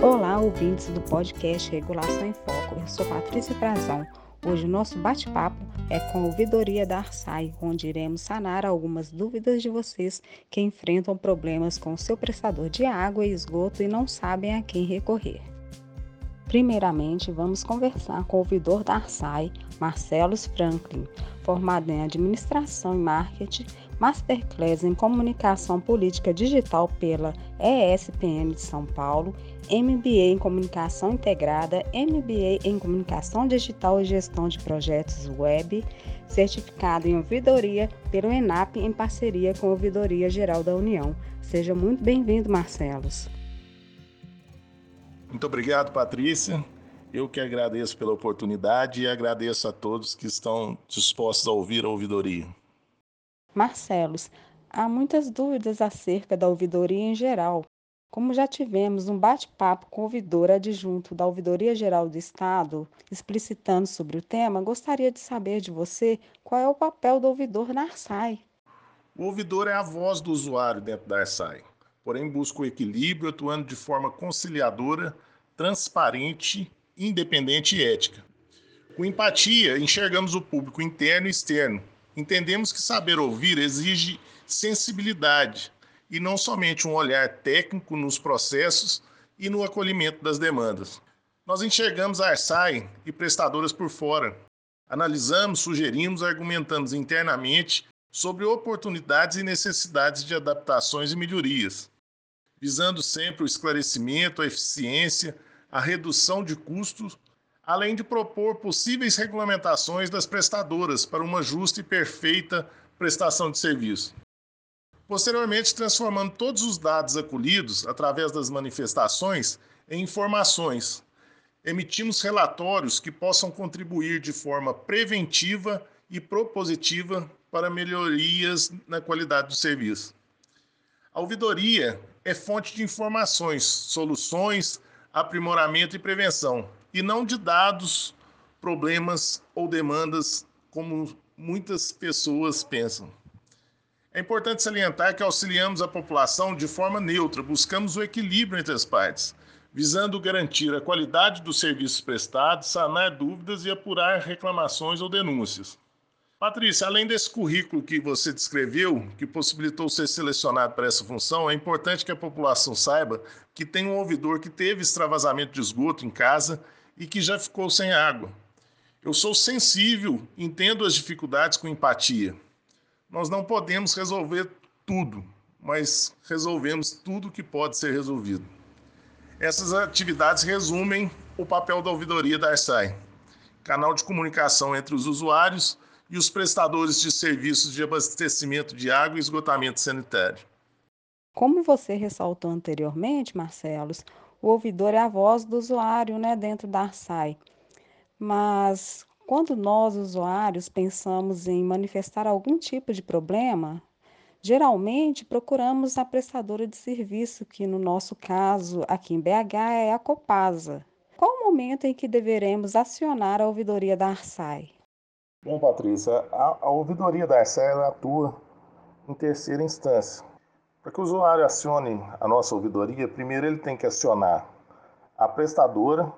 Olá, ouvintes do podcast Regulação em Foco. Eu sou Patrícia Frazão. Hoje o nosso bate-papo é com a ouvidoria da Arsai, onde iremos sanar algumas dúvidas de vocês que enfrentam problemas com seu prestador de água e esgoto e não sabem a quem recorrer. Primeiramente, vamos conversar com o ouvidor da Arsai, Marcelos Franklin, formado em Administração e Marketing, Masterclass em Comunicação Política Digital pela ESPM de São Paulo, MBA em Comunicação Integrada, MBA em Comunicação Digital e Gestão de Projetos Web, certificado em ouvidoria pelo ENAP em parceria com a Ouvidoria Geral da União. Seja muito bem-vindo, Marcelos. Muito obrigado, Patrícia. Eu que agradeço pela oportunidade e agradeço a todos que estão dispostos a ouvir a ouvidoria. Marcelos, há muitas dúvidas acerca da ouvidoria em geral. Como já tivemos um bate-papo com o ouvidor adjunto da Ouvidoria Geral do Estado, explicitando sobre o tema, gostaria de saber de você qual é o papel do ouvidor na ARSAI. O ouvidor é a voz do usuário dentro da ARSAI porém busca o equilíbrio atuando de forma conciliadora, transparente, independente e ética. Com empatia, enxergamos o público interno e externo. Entendemos que saber ouvir exige sensibilidade e não somente um olhar técnico nos processos e no acolhimento das demandas. Nós enxergamos a Arsai e prestadoras por fora. Analisamos, sugerimos, argumentamos internamente sobre oportunidades e necessidades de adaptações e melhorias visando sempre o esclarecimento, a eficiência, a redução de custos, além de propor possíveis regulamentações das prestadoras para uma justa e perfeita prestação de serviço. Posteriormente, transformando todos os dados acolhidos através das manifestações em informações, emitimos relatórios que possam contribuir de forma preventiva e propositiva para melhorias na qualidade do serviço. A ouvidoria é fonte de informações, soluções, aprimoramento e prevenção, e não de dados, problemas ou demandas, como muitas pessoas pensam. É importante salientar que auxiliamos a população de forma neutra, buscamos o equilíbrio entre as partes, visando garantir a qualidade dos serviços prestados, sanar dúvidas e apurar reclamações ou denúncias. Patrícia, além desse currículo que você descreveu, que possibilitou ser selecionado para essa função, é importante que a população saiba que tem um ouvidor que teve extravasamento de esgoto em casa e que já ficou sem água. Eu sou sensível, entendo as dificuldades com empatia. Nós não podemos resolver tudo, mas resolvemos tudo que pode ser resolvido. Essas atividades resumem o papel da ouvidoria da Arsai, canal de comunicação entre os usuários e os prestadores de serviços de abastecimento de água e esgotamento sanitário. Como você ressaltou anteriormente, Marcelos, o ouvidor é a voz do usuário né, dentro da ARSAI. Mas quando nós, usuários, pensamos em manifestar algum tipo de problema, geralmente procuramos a prestadora de serviço, que no nosso caso, aqui em BH, é a Copasa. Qual o momento em que deveremos acionar a ouvidoria da ARSAI? Bom, Patrícia, a, a ouvidoria da SEL atua em terceira instância. Para que o usuário acione a nossa ouvidoria, primeiro ele tem que acionar a prestadora,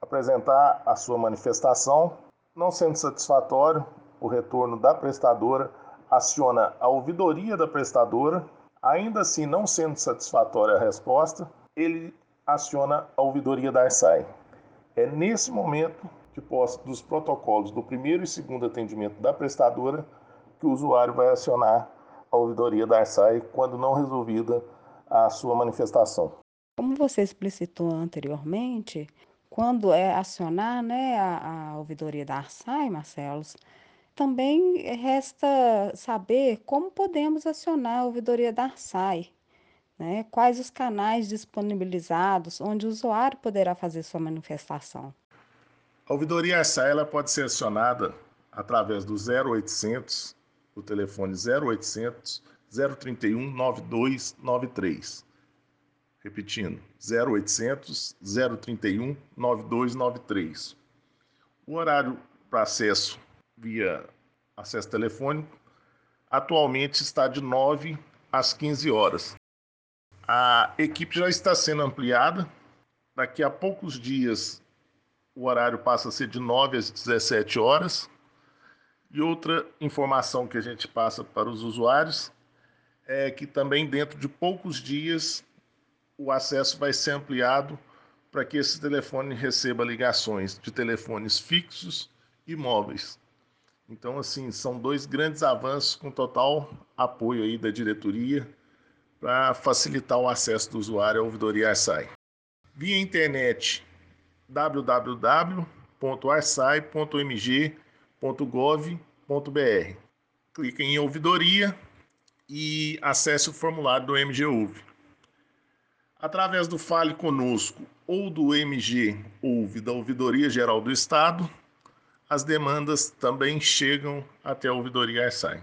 apresentar a sua manifestação. Não sendo satisfatório o retorno da prestadora, aciona a ouvidoria da prestadora. Ainda assim, não sendo satisfatória a resposta, ele aciona a ouvidoria da ARSAI. É nesse momento de posse dos protocolos do primeiro e segundo atendimento da prestadora que o usuário vai acionar a ouvidoria da ARSAI quando não resolvida a sua manifestação. Como você explicitou anteriormente, quando é acionar né, a, a ouvidoria da ARSAI, Marcelos, também resta saber como podemos acionar a ouvidoria da ARSAI, né? quais os canais disponibilizados onde o usuário poderá fazer sua manifestação. A ouvidoria ARSAI ela pode ser acionada através do 0800, o telefone 0800 031 9293. Repetindo, 0800 031 9293. O horário para acesso via acesso telefônico atualmente está de 9 às 15 horas. A equipe já está sendo ampliada Daqui a poucos dias, o horário passa a ser de 9 às 17 horas. E outra informação que a gente passa para os usuários é que também dentro de poucos dias o acesso vai ser ampliado para que esse telefone receba ligações de telefones fixos e móveis. Então, assim, são dois grandes avanços com total apoio aí da diretoria para facilitar o acesso do usuário à ouvidoria ARSAI. Via internet www.arsai.mg.gov.br. Clique em ouvidoria e acesse o formulário do MG Através do Fale Conosco ou do MG Ouve da Ouvidoria Geral do Estado, as demandas também chegam até a ouvidoria ARSAI.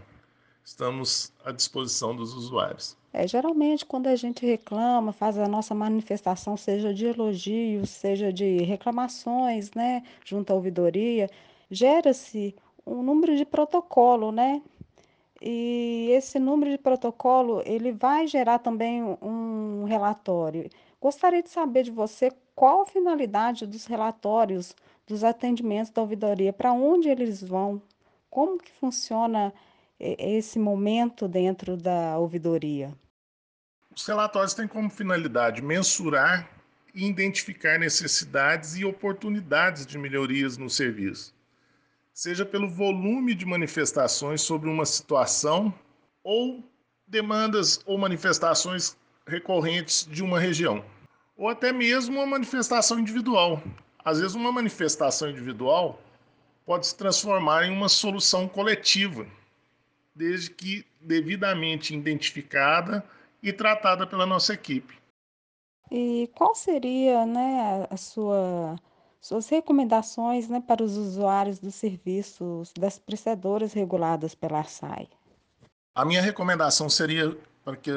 Estamos à disposição dos usuários. É, geralmente, quando a gente reclama, faz a nossa manifestação, seja de elogios, seja de reclamações, né, junto à ouvidoria, gera-se um número de protocolo, né? E esse número de protocolo, ele vai gerar também um relatório. Gostaria de saber de você qual a finalidade dos relatórios dos atendimentos da ouvidoria, para onde eles vão, como que funciona esse momento dentro da ouvidoria? Os relatórios têm como finalidade mensurar e identificar necessidades e oportunidades de melhorias no serviço, seja pelo volume de manifestações sobre uma situação ou demandas ou manifestações recorrentes de uma região, ou até mesmo uma manifestação individual, às vezes, uma manifestação individual pode se transformar em uma solução coletiva, desde que devidamente identificada e tratada pela nossa equipe. E qual seria, né, a sua suas recomendações, né, para os usuários dos serviços das prestadoras reguladas pela ARSAI? A minha recomendação seria para que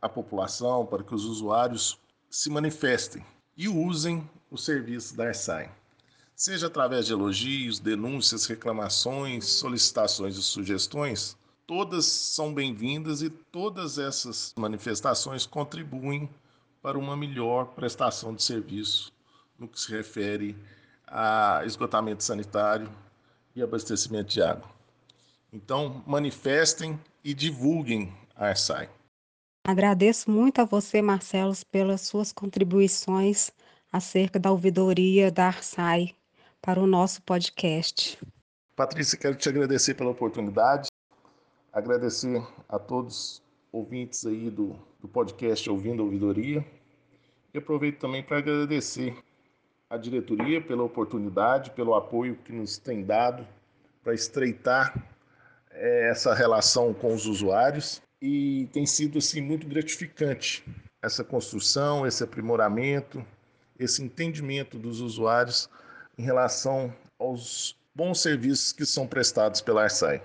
a população, para que os usuários se manifestem e usem o serviço da ARSAI, seja através de elogios, denúncias, reclamações, solicitações e sugestões, todas são bem-vindas e todas essas manifestações contribuem para uma melhor prestação de serviço no que se refere a esgotamento sanitário e abastecimento de água. Então, manifestem e divulguem a ARSAI. Agradeço muito a você, Marcelo, pelas suas contribuições acerca da ouvidoria da Arsai para o nosso podcast. Patrícia, quero te agradecer pela oportunidade, agradecer a todos ouvintes aí do, do podcast Ouvindo a Ouvidoria. E aproveito também para agradecer a diretoria pela oportunidade, pelo apoio que nos tem dado para estreitar é, essa relação com os usuários. E tem sido assim muito gratificante essa construção, esse aprimoramento, esse entendimento dos usuários em relação aos bons serviços que são prestados pela Arsai.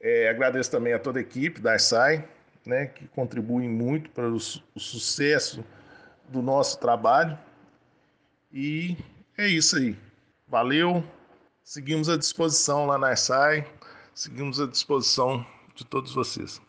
É, agradeço também a toda a equipe da Arsai, né, que contribui muito para o, o sucesso do nosso trabalho. E é isso aí. Valeu. Seguimos à disposição lá na Arsai. Seguimos à disposição de todos vocês.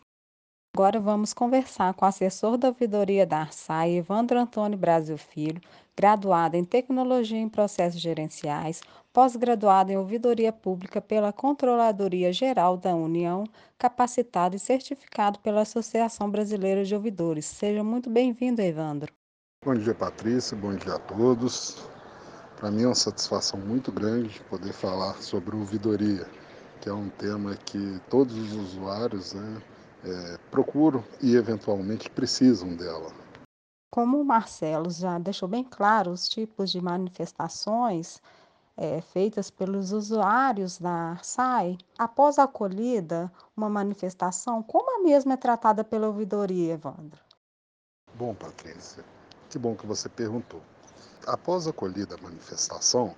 Agora vamos conversar com o assessor da ouvidoria da Arsai, Evandro Antônio Brasil Filho, graduado em Tecnologia em Processos Gerenciais, pós-graduado em Ouvidoria Pública pela Controladoria Geral da União, capacitado e certificado pela Associação Brasileira de Ouvidores. Seja muito bem-vindo, Evandro. Bom dia, Patrícia. Bom dia a todos. Para mim é uma satisfação muito grande poder falar sobre ouvidoria, que é um tema que todos os usuários né, é, procuram e eventualmente precisam dela. Como o Marcelo já deixou bem claro os tipos de manifestações é, feitas pelos usuários da SAI, após a acolhida, uma manifestação, como a mesma é tratada pela ouvidoria, Evandro? Bom, Patrícia, que bom que você perguntou. Após a acolhida a manifestação,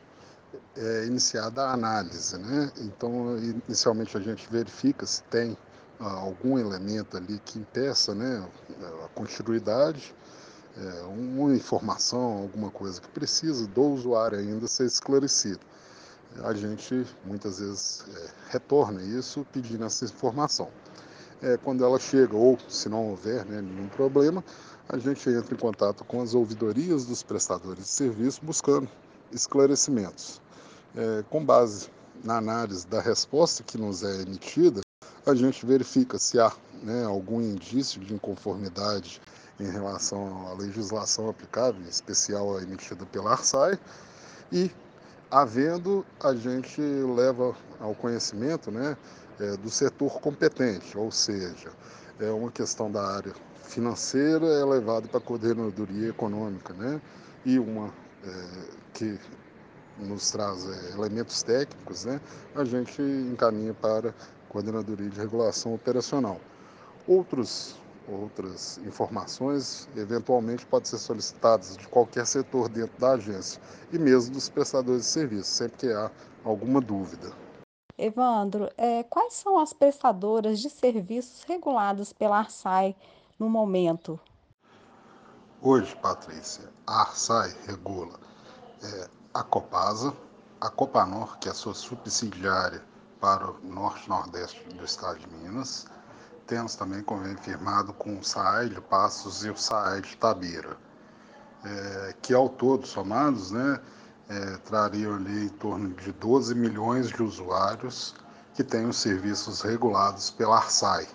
é iniciada a análise, né? Então, inicialmente a gente verifica se tem algum elemento ali que impeça né, a continuidade, é, uma informação, alguma coisa que precisa do usuário ainda ser esclarecido. A gente muitas vezes é, retorna isso pedindo essa informação. é, quando ela chega, ou se não houver né, nenhum problema, a gente entra em contato com as ouvidorias dos prestadores de serviço buscando esclarecimentos. É, com base na análise da resposta que nos é emitida, a gente verifica se há né, algum indício de inconformidade em relação à legislação aplicável, em especial a emitida pela ARSAI, e, havendo, a gente leva ao conhecimento né, é, do setor competente, ou seja, é uma questão da área financeira é levado para a coordenadoria econômica, né? E uma é, que nos traz é, elementos técnicos, né? A gente encaminha para coordenadoria de regulação operacional. Outros outras informações eventualmente podem ser solicitadas de qualquer setor dentro da agência e mesmo dos prestadores de serviço, sempre que há alguma dúvida. Evandro, é, quais são as prestadoras de serviços reguladas pela ARSAI no momento? Hoje, Patrícia, a ARSAI regula é, a Copasa, a Copanor, que é a sua subsidiária para o norte e nordeste do estado de Minas. Temos também convênio firmado com o SAAI de Passos e o SAAI de Tabira, é, que ao todo somados né, é, trariam ali em torno de 12 milhões de usuários que têm os serviços regulados pela ARSAI.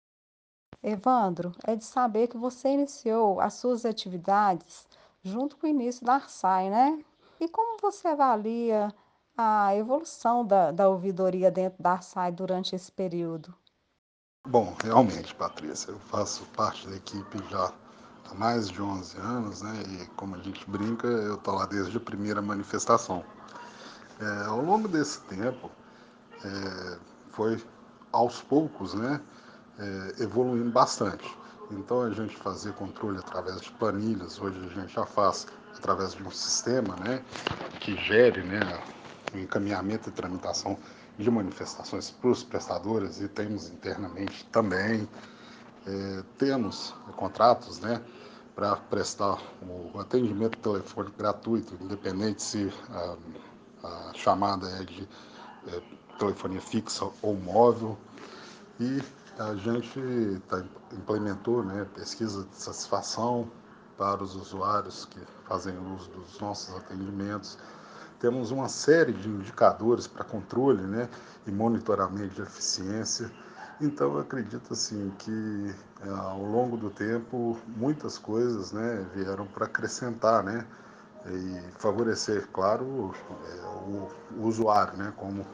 Evandro, é de saber que você iniciou as suas atividades junto com o início da ARSAI, né? E como você avalia a evolução da, da ouvidoria dentro da ARSAI durante esse período? Bom, realmente, Patrícia, eu faço parte da equipe já há mais de 11 anos, né? E como a gente brinca, eu estou lá desde a primeira manifestação. É, ao longo desse tempo, é, foi aos poucos, né? é, evoluindo bastante. Então a gente fazer controle através de planilhas, hoje a gente já faz através de um sistema né, que gere né, encaminhamento e tramitação de manifestações para os prestadores e temos internamente também. É, temos contratos né, para prestar o atendimento telefônico gratuito, independente se a, a chamada é de é, telefonia fixa ou móvel. E a gente tá, implementou né, pesquisa de satisfação para os usuários que fazem uso dos nossos atendimentos. Temos uma série de indicadores para controle né, e monitoramento de eficiência. Então, eu acredito assim, que é, ao longo do tempo muitas coisas né, vieram para acrescentar né, e favorecer, claro, é, o, o usuário né, como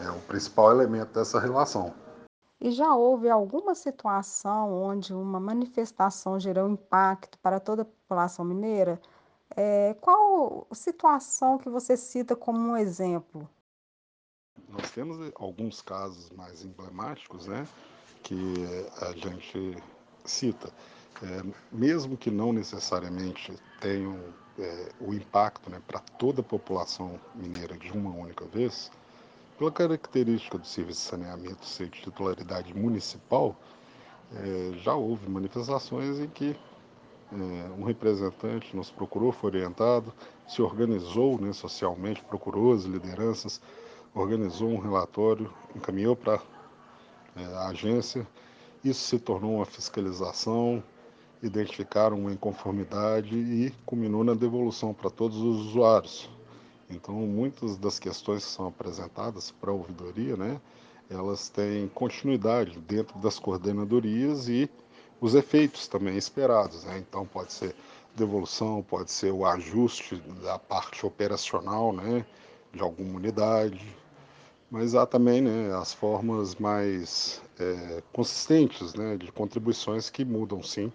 é, o principal elemento dessa relação. E já houve alguma situação onde uma manifestação gerou impacto para toda a população mineira? É, qual situação que você cita como um exemplo? Nós temos alguns casos mais emblemáticos, né, que a gente cita, é, mesmo que não necessariamente tenham é, o impacto né, para toda a população mineira de uma única vez, pela característica do serviço de saneamento ser de titularidade municipal, é, já houve manifestações em que um representante nos procurou, foi orientado, se organizou né, socialmente, procurou as lideranças, organizou um relatório, encaminhou para é, a agência. Isso se tornou uma fiscalização, identificaram uma inconformidade e culminou na devolução para todos os usuários. Então, muitas das questões que são apresentadas para a ouvidoria, né, elas têm continuidade dentro das coordenadorias e os efeitos também esperados. Né? Então, pode ser devolução, pode ser o ajuste da parte operacional né, de alguma unidade, mas há também né, as formas mais é, consistentes né, de contribuições que mudam, sim,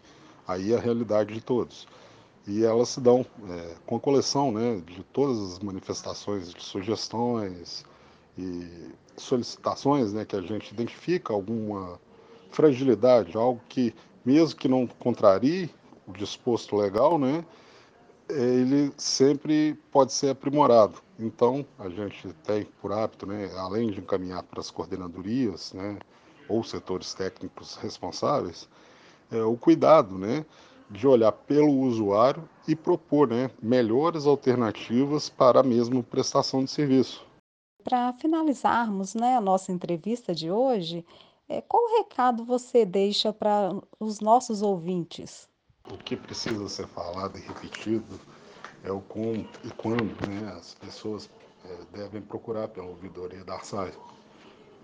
aí a realidade de todos e elas se dão é, com a coleção né, de todas as manifestações de sugestões e solicitações né, que a gente identifica alguma fragilidade, algo que, mesmo que não contrarie o disposto legal, né, ele sempre pode ser aprimorado. Então, a gente tem por hábito, né, além de encaminhar para as coordenadorias né, ou setores técnicos responsáveis, é, o cuidado né, de olhar pelo usuário e propor né, melhores alternativas para a mesma prestação de serviço. Para finalizarmos né, a nossa entrevista de hoje, É, qual recado você deixa para os nossos ouvintes? O que precisa ser falado e repetido é o como e quando né, as pessoas é, devem procurar pela ouvidoria da ARSAI.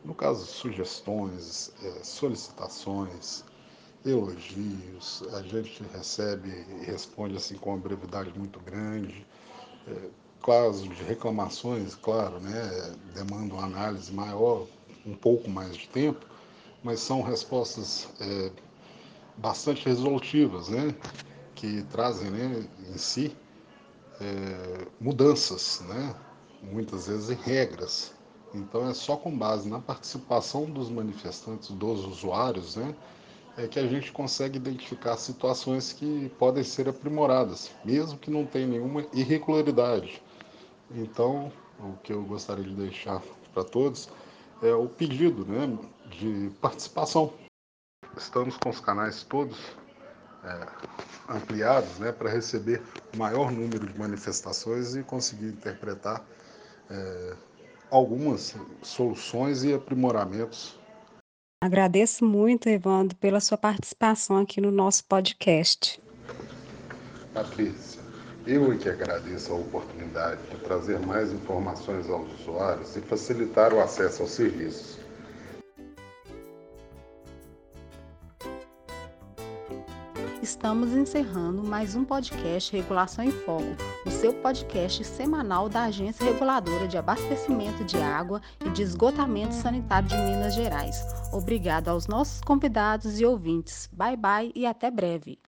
No caso, sugestões, é, solicitações, elogios, a gente recebe e responde assim com uma brevidade muito grande. É, de reclamações, claro, né, demandam análise maior, um pouco mais de tempo, mas são respostas é, bastante resolutivas, né, que trazem né, em si é, mudanças, né, muitas vezes em regras. Então é só com base na participação dos manifestantes, dos usuários, né, é que a gente consegue identificar situações que podem ser aprimoradas, mesmo que não tenha nenhuma irregularidade. Então, o que eu gostaria de deixar para todos é o pedido né, de participação. Estamos com os canais todos é, ampliados né, para receber o maior número de manifestações e conseguir interpretar é, algumas soluções e aprimoramentos. Agradeço muito, Evandro, pela sua participação aqui no nosso podcast. Patrícia, eu é que agradeço a oportunidade de trazer mais informações aos usuários e facilitar o acesso aos serviços. Estamos encerrando mais um podcast Regulação em Foco, o seu podcast semanal da Agência Reguladora de Abastecimento de Água e de Esgotamento Sanitário de Minas Gerais. Obrigado aos nossos convidados e ouvintes. Bye bye e até breve.